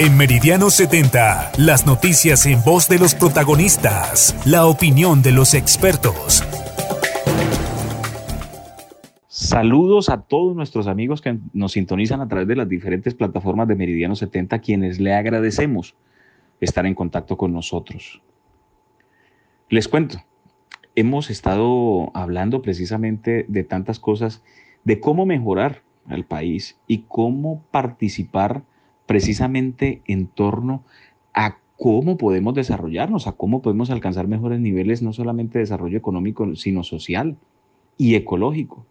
En Meridiano 70, las noticias en voz de los protagonistas, la opinión de los expertos. Saludos a todos nuestros amigos que nos sintonizan a través de las diferentes plataformas de Meridiano 70, quienes le agradecemos estar en contacto con nosotros. Les cuento, hemos estado hablando precisamente de tantas cosas, de cómo mejorar al país y cómo participar precisamente en torno a cómo podemos desarrollarnos, a cómo podemos alcanzar mejores niveles, no solamente de desarrollo económico, sino social y ecológico.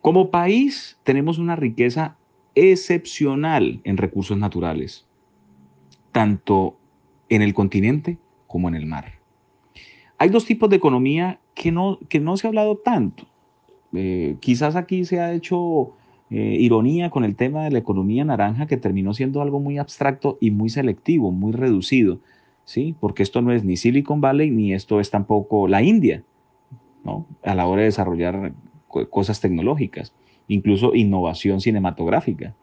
Como país tenemos una riqueza excepcional en recursos naturales, tanto en el continente como en el mar. Hay dos tipos de economía que no, que no se ha hablado tanto. Eh, quizás aquí se ha hecho eh, ironía con el tema de la economía naranja que terminó siendo algo muy abstracto y muy selectivo, muy reducido, ¿sí? Porque esto no es ni Silicon Valley ni esto es tampoco la India, ¿no? A la hora de desarrollar cosas tecnológicas, incluso innovación cinematográfica,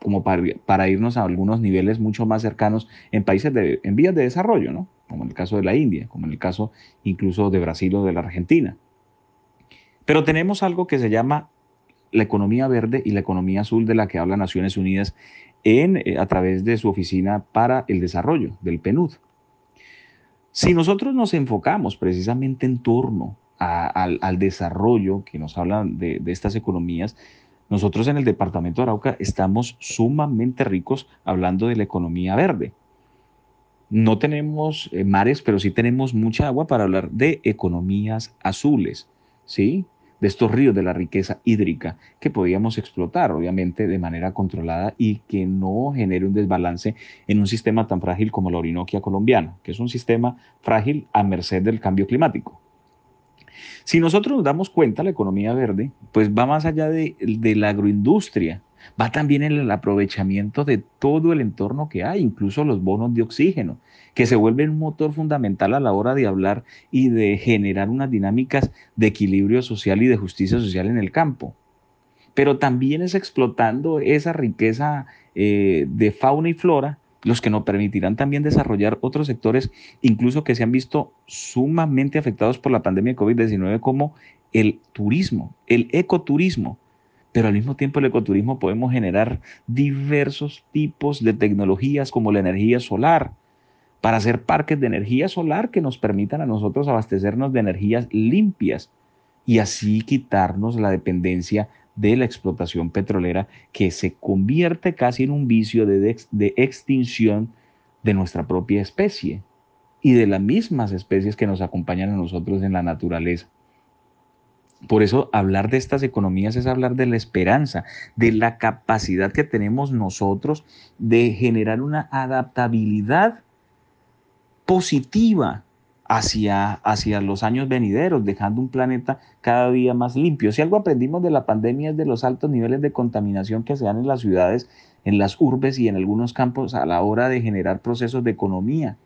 como para, para, irnos a algunos niveles mucho más cercanos en países de, en vías de desarrollo, ¿no? Como en el caso de la India, como en el caso incluso de Brasil o de la Argentina. Pero tenemos algo que se llama la economía verde y la economía azul de la que habla Naciones Unidas en, eh, a través de su Oficina para el Desarrollo, del PNUD. Si nosotros nos enfocamos precisamente en torno al, desarrollo que nos hablan de, estas economías, nosotros en el departamento de Arauca estamos sumamente ricos hablando de la economía verde. No tenemos eh, mares, pero sí tenemos mucha agua para hablar de economías azules, ¿sí? De estos ríos de la riqueza hídrica que podíamos explotar, obviamente, de manera controlada y que no genere un desbalance en un sistema tan frágil como la Orinoquia colombiana, que es un sistema frágil a merced del cambio climático. Si nosotros nos damos cuenta, la economía verde, pues va más allá de, de la agroindustria, va también en el aprovechamiento de todo el entorno que hay, incluso los bonos de oxígeno, que se vuelven un motor fundamental a la hora de hablar y de generar unas dinámicas de equilibrio social y de justicia social en el campo. Pero también es explotando esa riqueza eh, de fauna y flora los que nos permitirán también desarrollar otros sectores, incluso que se han visto sumamente afectados por la pandemia de COVID-19, como el turismo, el ecoturismo, pero al mismo tiempo el ecoturismo podemos generar diversos tipos de tecnologías como la energía solar, para hacer parques de energía solar que nos permitan a nosotros abastecernos de energías limpias y así quitarnos la dependencia de la explotación petrolera que se convierte casi en un vicio de, extinción de nuestra propia especie y de las mismas especies que nos acompañan a nosotros en la naturaleza. Por eso hablar de estas economías es hablar de la esperanza, de la capacidad que tenemos nosotros de generar una adaptabilidad positiva hacia, hacia los años venideros, dejando un planeta cada día más limpio. Si algo aprendimos de la pandemia es de los altos niveles de contaminación que se dan en las ciudades, en las urbes y en algunos campos a la hora de generar procesos de economía.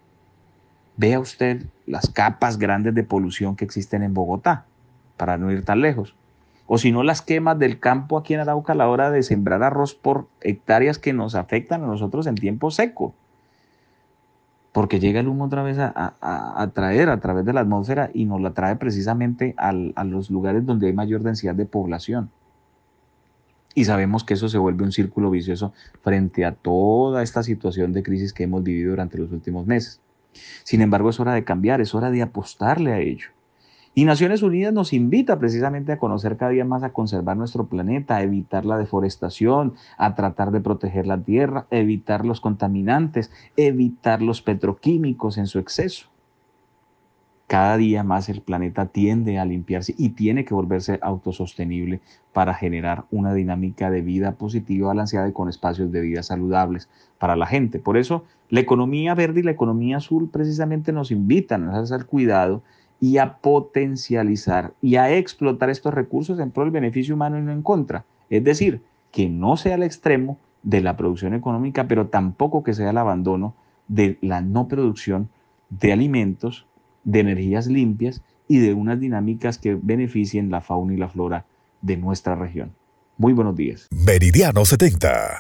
Vea usted las capas grandes de polución que existen en Bogotá para no ir tan lejos. O si no, las quemas del campo aquí en Arauca a la hora de sembrar arroz por hectáreas que nos afectan a nosotros en tiempo seco. Porque llega el humo otra vez a, traer a través de la atmósfera y nos la trae precisamente a los lugares donde hay mayor densidad de población. Y sabemos que eso se vuelve un círculo vicioso frente a toda esta situación de crisis que hemos vivido durante los últimos meses. Sin embargo, es hora de cambiar, es hora de apostarle a ello. Y Naciones Unidas nos invita precisamente a conocer cada día más, a conservar nuestro planeta, a evitar la deforestación, a tratar de proteger la tierra, evitar los contaminantes, evitar los petroquímicos en su exceso. Cada día más el planeta tiende a limpiarse y tiene que volverse autosostenible para generar una dinámica de vida positiva, balanceada y con espacios de vida saludables para la gente. Por eso la economía verde y la economía azul precisamente nos invitan a hacer cuidado y a potencializar y a explotar estos recursos en pro del beneficio humano y no en contra. Es decir, que no sea el extremo de la producción económica, pero tampoco que sea el abandono de la no producción de alimentos, de energías limpias y de unas dinámicas que beneficien la fauna y la flora de nuestra región. Muy buenos días. Meridiano 70.